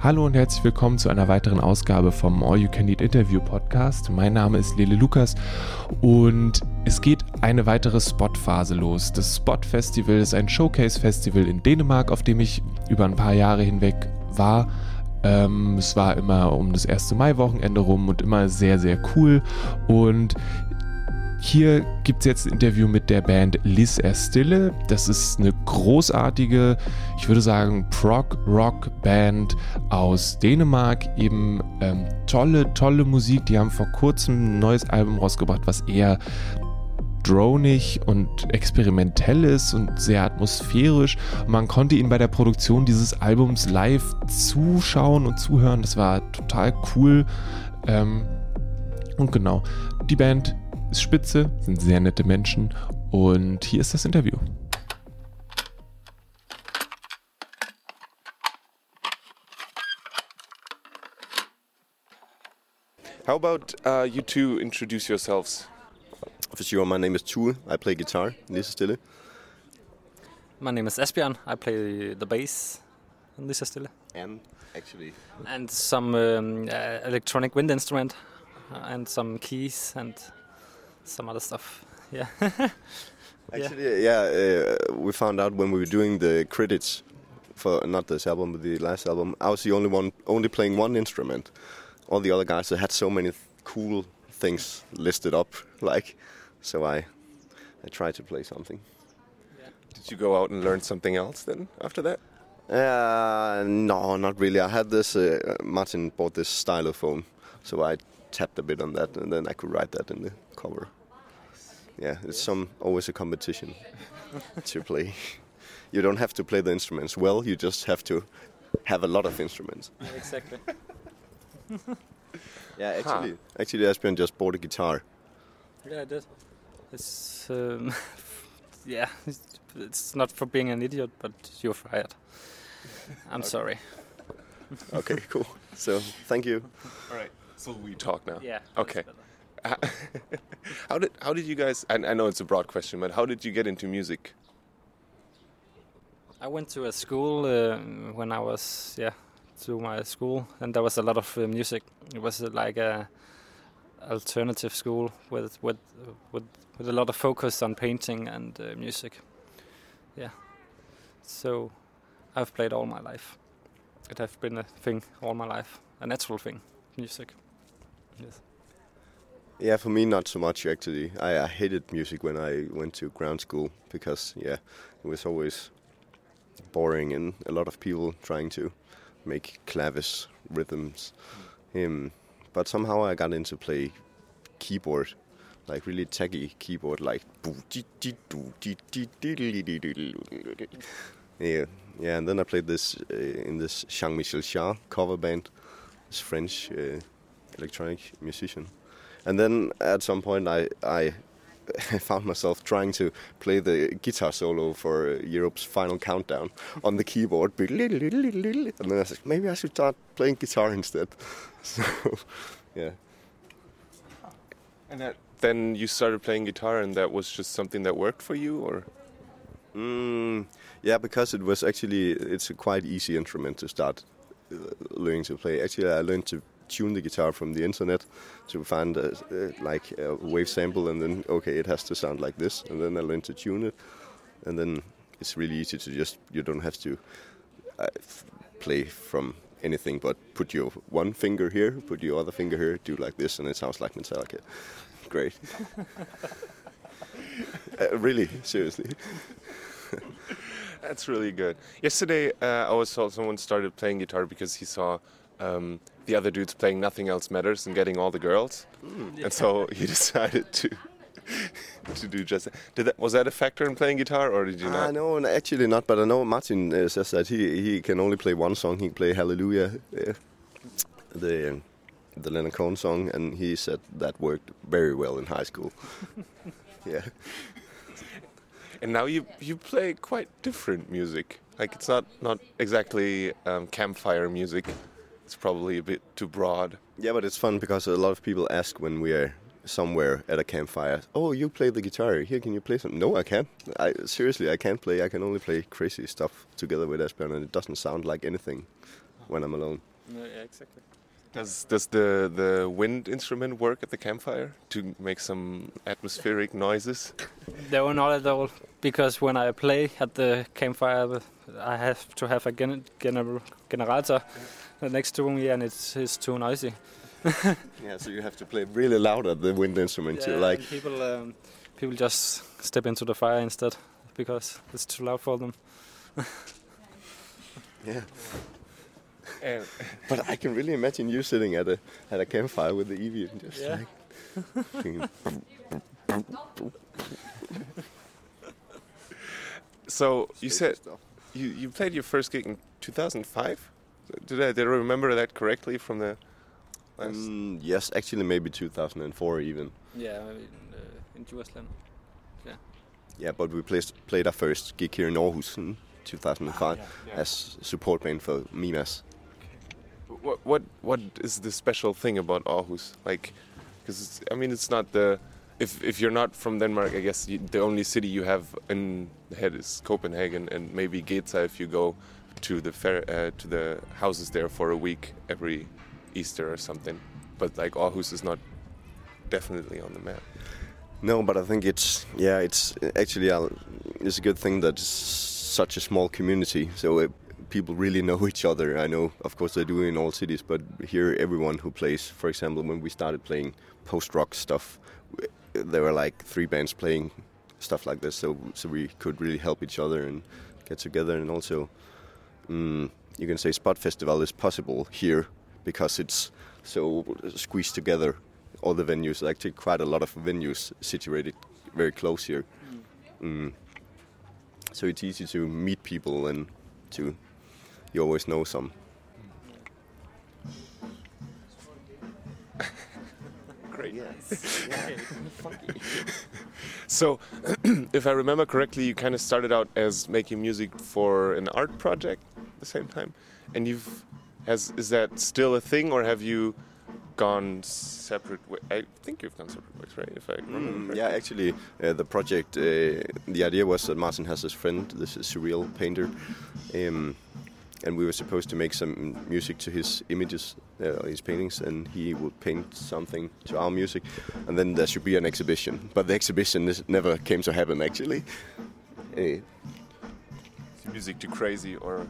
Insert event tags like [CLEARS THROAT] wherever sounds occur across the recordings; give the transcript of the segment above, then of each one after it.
Hallo und herzlich willkommen zu einer weiteren Ausgabe vom All You Can Eat Interview Podcast. Mein Name ist Lele Lukas und es geht eine weitere Spot-Phase los. Das Spot Festival ist ein Showcase-Festival in Dänemark, auf dem ich über ein paar Jahre hinweg war. Ähm, es war immer um das 1. Mai-Wochenende rum und immer sehr, sehr cool. Und hier gibt es jetzt ein Interview mit der Band Liz Erstille. Das ist eine großartige, ich würde sagen, Prog-Rock-Band aus Dänemark. Eben ähm, tolle, tolle Musik. Die haben vor kurzem ein neues Album rausgebracht, was eher dronig und experimentell ist und sehr atmosphärisch. Und man konnte ihnen bei der Produktion dieses Albums live zuschauen und zuhören. Das war total cool. Ähm, und genau, die Band ist spitze, sind sehr nette Menschen und hier ist das Interview. How about uh, you two introduce yourselves? For sure, my name is Tue. I play guitar in Lisa Stille. My name is Esbjørn. I play the bass in Lisa Stille. And actually, And some um, uh, electronic wind instrument and some keys and some other stuff. [LAUGHS] [LAUGHS] Yeah. actually, yeah, uh, we found out when we were doing the credits for not this album, but the last album. I was the only one, only playing one instrument. All the other guys had so many th- cool things listed up, like. So I, I tried to play something. Did you go out and learn something else then after that? Uh, no, not really. I had this. Uh, Martin bought this stylophone, so I tapped a bit on that, and then I could write that in the cover. Yeah, it's some always a competition [LAUGHS] to play. You don't have to play the instruments well. You just have to have a lot of instruments. exactly. [LAUGHS] Yeah, actually, actually, Esbjørn just bought a guitar. Yeah, I did. It's um, [LAUGHS] yeah. It's, it's not for being an idiot, but you're fired. I'm sorry. Okay, cool. So thank you. All right. So we talk now. Yeah. Okay. [LAUGHS] how did how did you guys? I, I know it's a broad question, but how did you get into music? I went to a school uh, when I was yeah to my school, and there was a lot of uh, music. It was uh, like a alternative school with with with with a lot of focus on painting and uh, music. Yeah, so I've played all my life. It has been a thing all my life, a natural thing, music. Yes. Yeah, for me, not so much actually. I, I hated music when I went to ground school because, yeah, it was always boring and a lot of people trying to make clavis rhythms. Um, but somehow I got into play keyboard, like really techy keyboard, like yeah, yeah. And then I played this uh, in this Jean-Michel Jarre cover band, this French uh, electronic musician. And then at some point, I [LAUGHS] I found myself trying to play the guitar solo for Europe's final countdown [LAUGHS] on the keyboard. And then I said, maybe I should start playing guitar instead. [LAUGHS] So, yeah. And that, then you started playing guitar, and that was just something that worked for you, or Mm, yeah, because it was actually it's a quite easy instrument to start uh, learning to play. Actually, I learned to tune the guitar from the internet to find a, uh, like a wave sample, and then okay, it has to sound like this, and then I learned to tune it, and then it's really easy to just you don't have to uh, play from anything but put your one finger here, put your other finger here, do like this, and it sounds like Metallica. Great. [LAUGHS] uh, really, seriously. That's really good. Yesterday, uh, I was someone started playing guitar because he saw um, the other dudes playing "Nothing Else Matters" and getting all the girls, and so he [LAUGHS] decided to to do just. That. Did that was that a factor in playing guitar, or did you I not? know, and actually not, but I know Martin uh, says that he he can only play one song. He can play Hallelujah, uh, the um, the Leonard Cohen song, and he said that worked very well in high school. [LAUGHS] yeah, And now you you play quite different music. Like it's not not exactly um, campfire music. It's probably a bit too broad. yeah, but it's fun because a lot of people ask when we are somewhere at a campfire. Oh, you play the guitar. Here, can you play some? No, I can't. I seriously, I can't play. I can only play crazy stuff together with Esbjørn, and it doesn't sound like anything when I'm alone. yeah, exactly. Does does the the wind instrument work at the campfire to make some atmospheric noises? [LAUGHS] No, not at all. Because when I play at the campfire, I have to have a gen- gener- generator next to me, and it's it's too noisy. [LAUGHS] Yeah, so you have to play really loud at the wind instrument to Yeah, like. and people um, people just step into the fire instead because it's too loud for them. [LAUGHS] Yeah. And [LAUGHS] But I can really imagine you sitting at a at a campfire with the EWI and just Yeah. like. so you said you, you played your first gig in 2005. Did I did I remember that correctly from the last? Mm, yes, actually, maybe 2004 even. Yeah, in, uh, in Jerusalem. Yeah, Yeah, but we played played our first gig here in Aarhus in 2005 yeah. as support band for Mimas. What what what is the special thing about Aarhus? Like, because I mean, it's not the if if you're not from Denmark, I guess you, the only city you have in the head is Copenhagen and maybe Geta if you go to the fair uh, to the houses there for a week every Easter or something. But like Aarhus is not definitely on the map. No, but I think it's yeah, it's actually uh, it's a good thing that it's such a small community, so uh, people really know each other. I know, of course, they do in all cities, but here everyone who plays, for example, when we started playing post rock stuff, there were like three bands playing stuff like this, so so we could really help each other and get together, and also mm, you can say Spot Festival is possible here because it's so squeezed together. All the venues, actually, quite a lot of venues situated very close here. Mm. So it's easy to meet people and to you always know some. [LAUGHS] Great. [LAUGHS] [LAUGHS] So, [CLEARS THROAT] if I remember correctly, you kind of started out as making music for an art project at the same time, and you've has is that still a thing, or have you gone separate? Way? I think you've gone separate ways, right? If I remember Mm, yeah, actually, uh, the project, uh, the idea was that Martin has his friend, this is surreal painter, um, and we were supposed to make some music to his images, uh, his paintings, and he would paint something to our music, and then there should be an exhibition. But the exhibition never came to happen, actually. Uh, Is music too crazy, or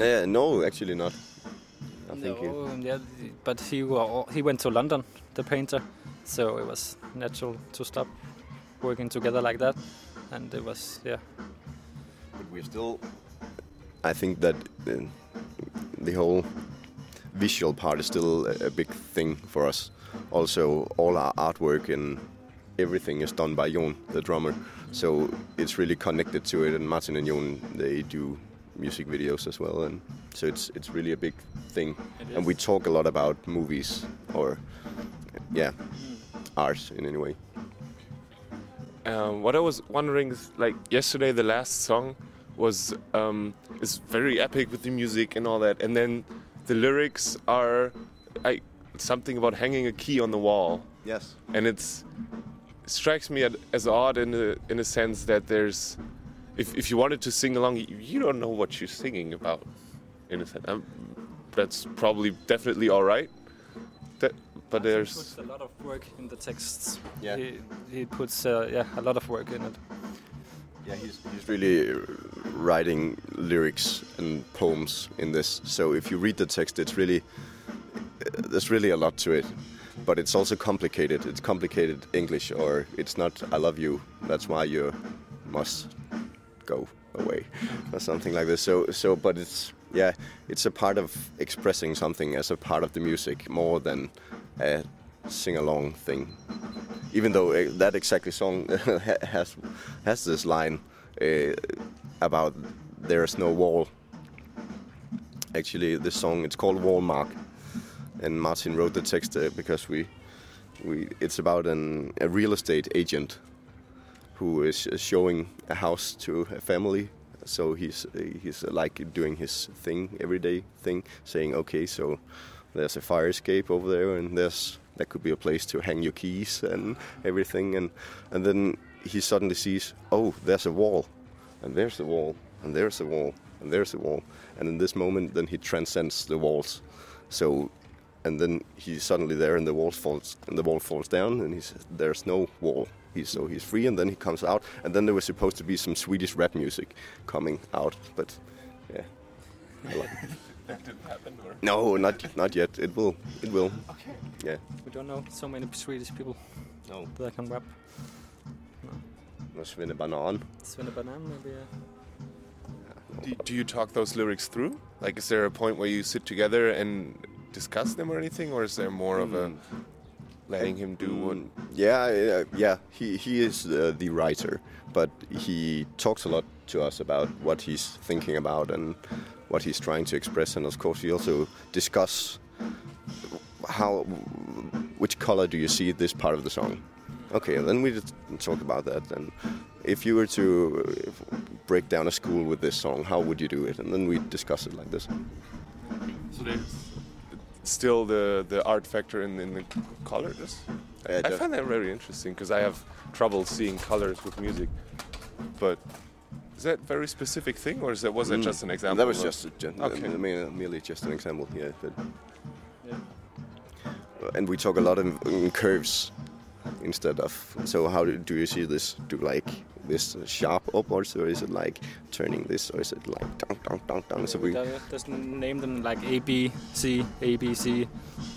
uh, no, actually not. I think it- No, yeah, but he he went to London, the painter, so it was natural to stop working together like that, and it was yeah. but we're still. I think that uh, the whole visual part is still a, a big thing for us. Also, all our artwork and everything is done by Jon, the drummer. So it's really connected to it. And Martin and Jon, they do music videos as well, and so it's it's really a big thing. And we talk a lot about movies or yeah, art in any way. Um, what I was wondering is, like yesterday, the last song was um, is very epic with the music and all that, and then the lyrics are I, something about hanging a key on the wall, Yes. and it's it strikes me as odd in a in a sense that there's if if you wanted to sing along, you, you don't know what you're singing about. In a sense, um, that's probably definitely all right. That, but He there's puts a lot of work in the texts. Yeah. He, he puts uh, yeah a lot of work in it. Yeah, he's, he's really uh, writing lyrics and poems in this. So if you read the text, it's really uh, there's really a lot to it, but it's also complicated. It's complicated English, or it's not "I love you." That's why you must go away, or something like this. So so, but it's yeah, it's a part of expressing something as a part of the music more than a sing-along thing even though uh, that exactly song [LAUGHS] has has this line uh, about there's no wall. Actually, this song it's called Wallmark, and Martin wrote the text uh, because we we it's about an a real estate agent who is showing a house to a family. So he's he's like doing his thing everyday thing, saying okay, so there's a fire escape over there, and there's that could be a place to hang your keys and everything, and and then he suddenly sees, oh, there's a wall, and there's a wall, and there's a wall, and there's a wall. And in this moment, then he transcends the walls. So, and then he's suddenly there, and the wall falls, and the wall falls down, and there's no wall. He's so he's free, and then he comes out, and then there was supposed to be some Swedish rap music coming out, but yeah. [LAUGHS] I like- That didn't happen, or? no, not not yet. It will. It will. Okay. Yeah. We don't know so many Swedish people No. that can rap. No Svenne Banan. Svenne Banan maybe. Uh, Do, do you talk those lyrics through? Like, is there a point where you sit together and discuss them or anything, or is there more of a letting him do what? Mm, Yeah, yeah, yeah. He he is uh, the writer, but he talks a lot to us about what he's thinking about and what he's trying to express, and of course, we also discuss how which color do you see this part of the song. Okay, then we just talk about that. And if you were to uh, break down a school with this song, how would you do it? And then we discuss it like this. So there's still the the art factor in, in the colors. Yeah, I find that very interesting because I have trouble seeing colors with music. But is that a very specific thing, or is that was that just an example? That was just a, gen- Okay. uh, merely, merely just an example. Yeah, but and we talk a lot in, in curves instead of. So how do, do you see this? Do like this sharp upwards, or is it like turning this, or is it like down, down, down, down? So we. we just name them like A, B, C, A, B, C,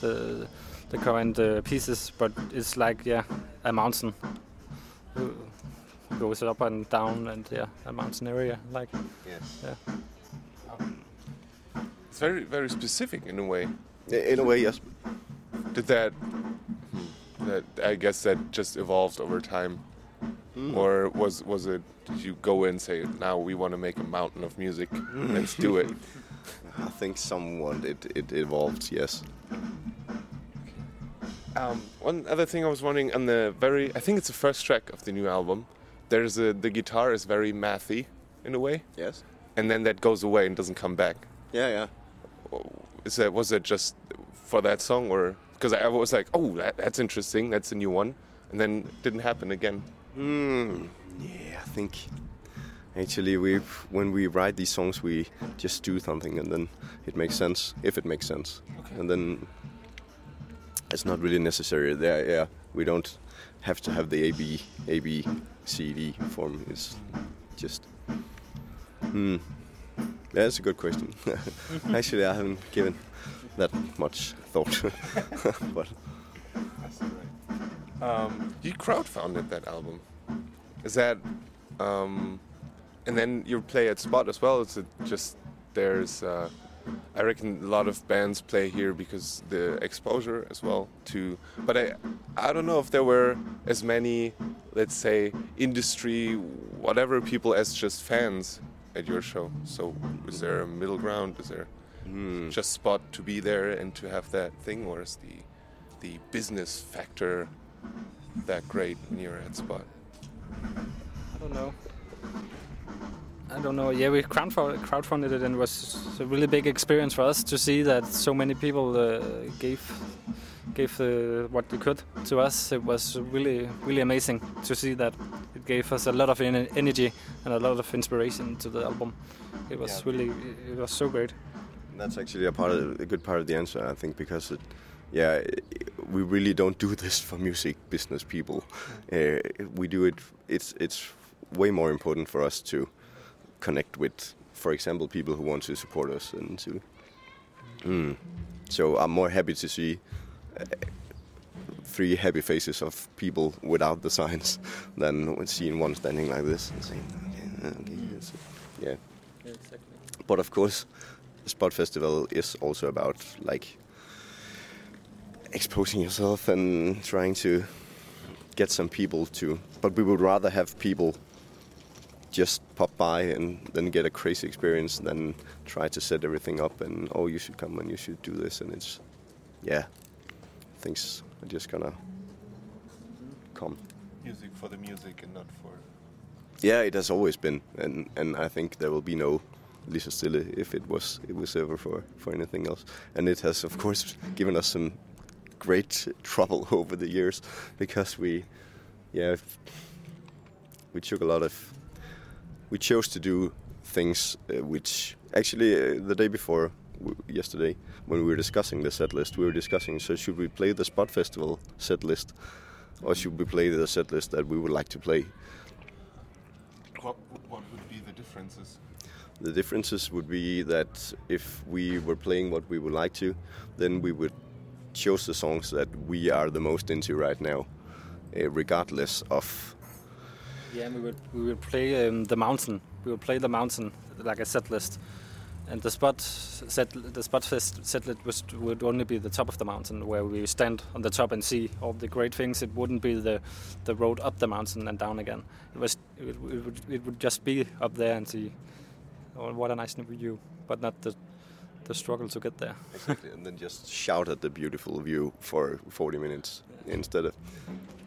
the the current uh, pieces, but it's like yeah, a mountain. Goes up and down, and yeah, a mountain area. Like Yeah. yeah, It's very very specific in a way. In a way, yes. Did that? hmm, That I guess that just evolved over time, Hmm. or was was it? Did you go in and say now we want to make a mountain of music? Let's do it. [LAUGHS] I think someone it, it evolved. Yes. Um, one other thing I was wondering on the very, I think it's the first track of the new album. There's a the guitar is very mathy in a way, Yes. and then that goes away and doesn't come back. Yeah, yeah. Is that was that just for that song or because I was like, oh, that, that's interesting, that's a new one, and then it didn't happen again. Hmm. Yeah, I think actually we when we write these songs we just do something and then it makes sense if it makes sense, Okay. and then it's not really necessary. There, yeah, we don't have to have the A B A B C D form. It's just. Hmm. Yeah, that's a good question. [LAUGHS] actually, I haven't given that much thought, [LAUGHS] but. Um, you crowdfunded that album. Is that, um, and then you play at Spot as well? Is it just there's? Uh, I reckon a lot of bands play here because the exposure as well to. But I, I don't know if there were as many, let's say, industry, whatever people as just fans at your show. So is there a middle ground? Is there Hmm. just Spot to be there and to have that thing, or is the the business factor that great when you're Spot? I don't know. I don't know. Yeah, we crowdfunded, crowdfunded it, and it was a really big experience for us to see that so many people uh, gave gave uh, what they could to us. It was really really amazing to see that. It gave us a lot of en- energy and a lot of inspiration to the album. It was Yeah. really it was so great. That's actually a part of a good part of the answer, I think, because it, yeah, i- we really don't do [LAUGHS] this for music business people. Uh, we do it. It's it's way more important for us to connect with, for example, people who want to support us and to. Mm. So I'm more happy to see uh, three happy faces of people without the signs [LAUGHS] than seeing one standing like this and saying, okay, okay, yes." yeah. exactly. But of course, Spot Festival is also about like exposing yourself and trying to get some people to. But we would rather have people just pop by and then get a crazy experience than try to set everything up and oh you should come and you should do this and it's yeah things are just gonna come. Music for the music and not for. Yeah, it has always been, and and I think there will be no Lisa Stille if it was it was ever for for anything else. And it has, of course, given us some great [LAUGHS] trouble over the years because we, yeah, we took a lot of, we chose to do things uh, which actually uh, the day before w- yesterday when we were discussing the set list, we were discussing so should we play the Spot Festival set list or should we play the set list that we would like to play? What, what would be the differences? The differences would be that if we were playing what we would like to, then we would choose the songs that we are the most into right now, uh, regardless of. Yeah, we will we would play um, the mountain. We will play the mountain like a set list, and the spot set the spot fest set list would only be the top of the mountain where we stand on the top and see all the great things. It wouldn't be the the road up the mountain and down again. It was it, it would it would just be up there and see. Oh, what a nice view, but not the the struggle to get there. Exactly, and then just shout at the beautiful view for 40 minutes instead of.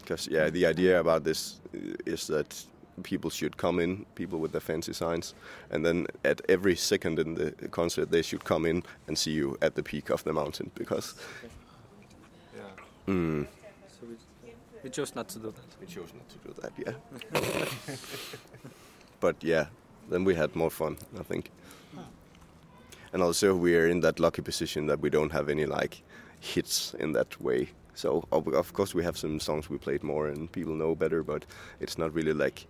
Because, yeah, the idea about this is that people should come in, people with their fancy signs, and then at every second in the concert, they should come in and see you at the peak of the mountain. Because. Yeah. Mm, So we, we chose not to do that. we chose not to do that, yeah. [LAUGHS] but yeah, then we had more fun, I think. And also, we are in that lucky position that we don't have any like hits in that way. So of course we have some songs we played more and people know better, but it's not really like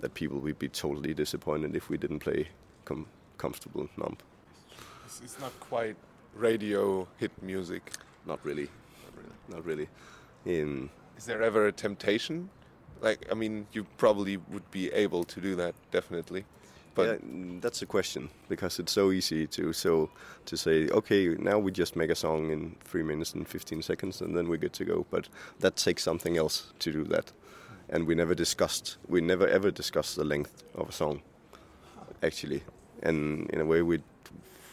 that. People would be totally disappointed if we didn't play com- comfortable numb. It's, it's not quite radio hit music. Not really, not really. In Is there ever a temptation? Like, I mean, you probably would be able to do that, definitely. But yeah, mm, that's a question because it's so easy to so to say okay now we just make a song in three minutes and 15 seconds and then we're good to go. But that takes something else to do that. And we never discussed we never ever discussed the length of a song actually. And in a way we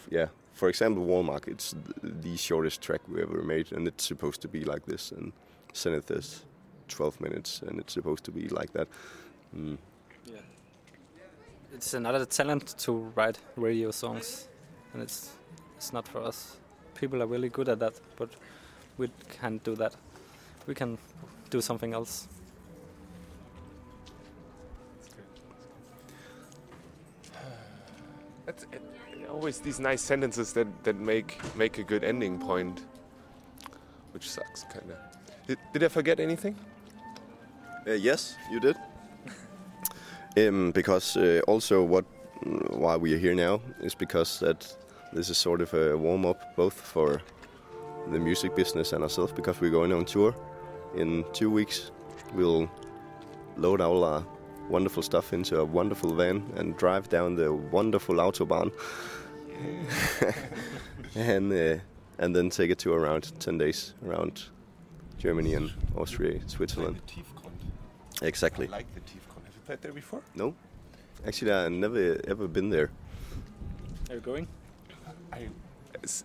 yeah for example Walmart it's the shortest track we ever made and it's supposed to be like this and Zenith is 12 minutes and it's supposed to be like that. Mm. Yeah. It's another talent to write radio songs, and it's it's not for us. People are really good at that, but we can't do that. We can do something else. [SIGHS] That's it, always these nice sentences that, that make make a good ending point, which sucks, kind of. Did, did I forget anything? Uh, yes, you did. Um, because uh, also what why we are here now is because that this is sort of a warm up both for the music business and ourselves because we're going on tour in two weeks. We'll load all our wonderful stuff into a wonderful van and drive down the wonderful autobahn, [LAUGHS] and uh, and then take a tour around ten days around Germany and Austria, Switzerland. Exactly. I like the Tiefgrund. Have you played there before? No, actually, I've never ever been there. Are you going? I,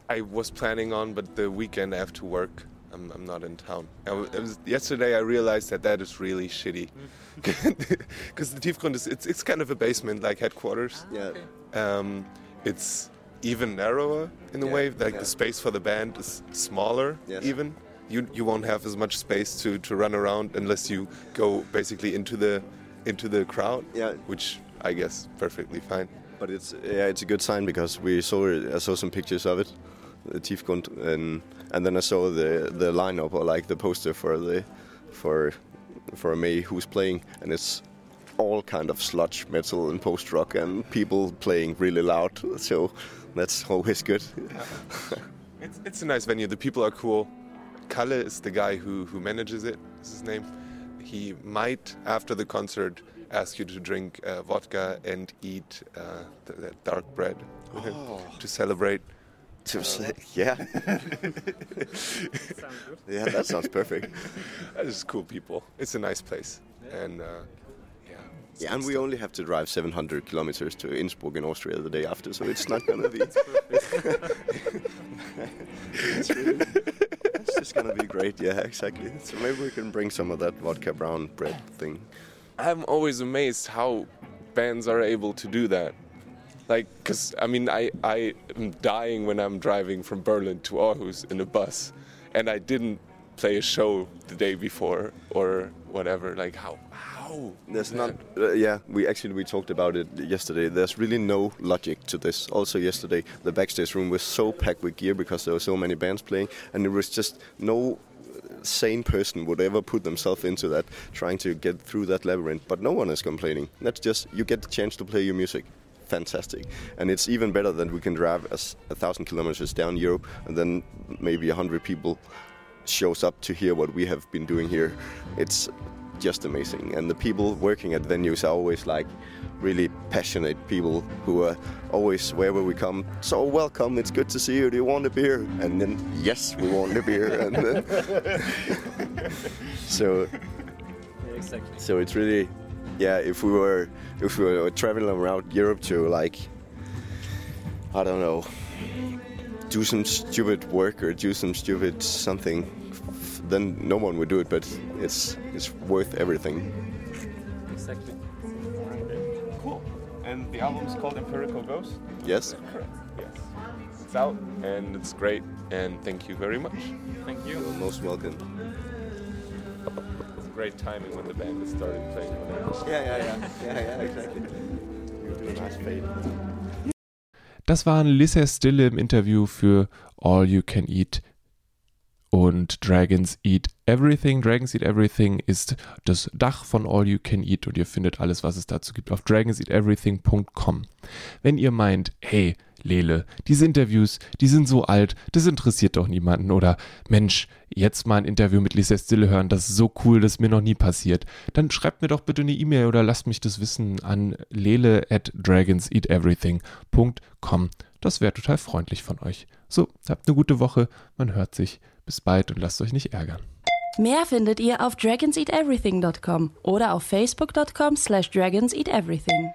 I was planning on, but the weekend I have to work. I'm, I'm not in town. I w- it was, yesterday I realized that that is really shitty. [LAUGHS] Because the Tiefgrund is it's, it's kind of a basement like headquarters. Yeah, Um, it's even narrower in a Yeah, way. Like yeah. the space for the band is smaller. Yes. Even you you won't have as much space to, to run around unless you go basically into the into the crowd. Yeah. Which I guess perfectly fine. but it's yeah, it's a good sign because we saw it, I saw some pictures of it, the Tiefgrund, and and then I saw the the lineup or like the poster for the for for May who's playing, and it's all kind of sludge metal and post rock and people playing really loud. [LAUGHS] So that's always good. [LAUGHS] It's, it's a nice venue. The people are cool. Kalle is the guy who, who manages it. Is his name? He might after the concert ask you to drink uh, vodka and eat uh, the, the dark bread with him to celebrate. to say, yeah, [LAUGHS] yeah, that sounds perfect. [LAUGHS] That is cool people. It's a nice place, and uh, yeah. it's Yeah, and good we stuff. only have to drive 700 kilometers to Innsbruck in Austria the day after, so it's not gonna be. [LAUGHS] it's, really, it's gonna be great. Yeah, exactly. So maybe we can bring some of that vodka brown bread thing. I'm always amazed how bands are able to do that. Like, cause I mean, I I am dying when I'm driving from Berlin to Aarhus in a bus, and I didn't play a show the day before or whatever. Like, how how No, there's not. Uh, yeah, we actually we talked about it yesterday. There's really no logic to this. Also, yesterday the backstage room was so packed with gear because there were so many bands playing, and there was just no sane person would ever put themselves into that, trying to get through that labyrinth. But no one is complaining. That's just you get the chance to play your music. Fantastic, and it's even better than we can drive a, a thousand kilometers down Europe, and then maybe a hundred people shows up to hear what we have been doing here. It's just amazing, and the people working at venues are always like really passionate people who are always wherever we come. So welcome, it's good to see you. Do you want a beer? And then yes, we want a beer. and then [LAUGHS] so exactly. so it's really yeah. If we were if we were traveling around Europe to like I don't know do some stupid work or do some stupid something, then no one would do it. But it's it's worth everything. Exactly. Cool. And the album is called Empirical Ghost? Yes. Correct. Yes. It's out and it's great and thank you very much. Thank you. You're most welcome. It's great timing when the band has started playing. Yeah, yeah, yeah, yeah, yeah, exactly. You do a nice fade. Das waren Lissa Stille im Interview für All You Can Eat und Dragons Eat Everything. Dragons Eat Everything ist das Dach von All You Can Eat und ihr findet alles, was es dazu gibt, auf dragonseateverything.com. Wenn ihr meint, hey, Lele, diese Interviews, die sind so alt, das interessiert doch niemanden. Oder Mensch, jetzt mal ein Interview mit Lisa Stille hören, das ist so cool, das ist mir noch nie passiert. Dann schreibt mir doch bitte eine E-Mail oder lasst mich das wissen an lele at dragonseateverything.com. Das wäre total freundlich von euch. So, habt eine gute Woche, man hört sich. Bis bald und lasst euch nicht ärgern. Mehr findet ihr auf dragonseateverything.com oder auf facebook.com slash dragonseateverything.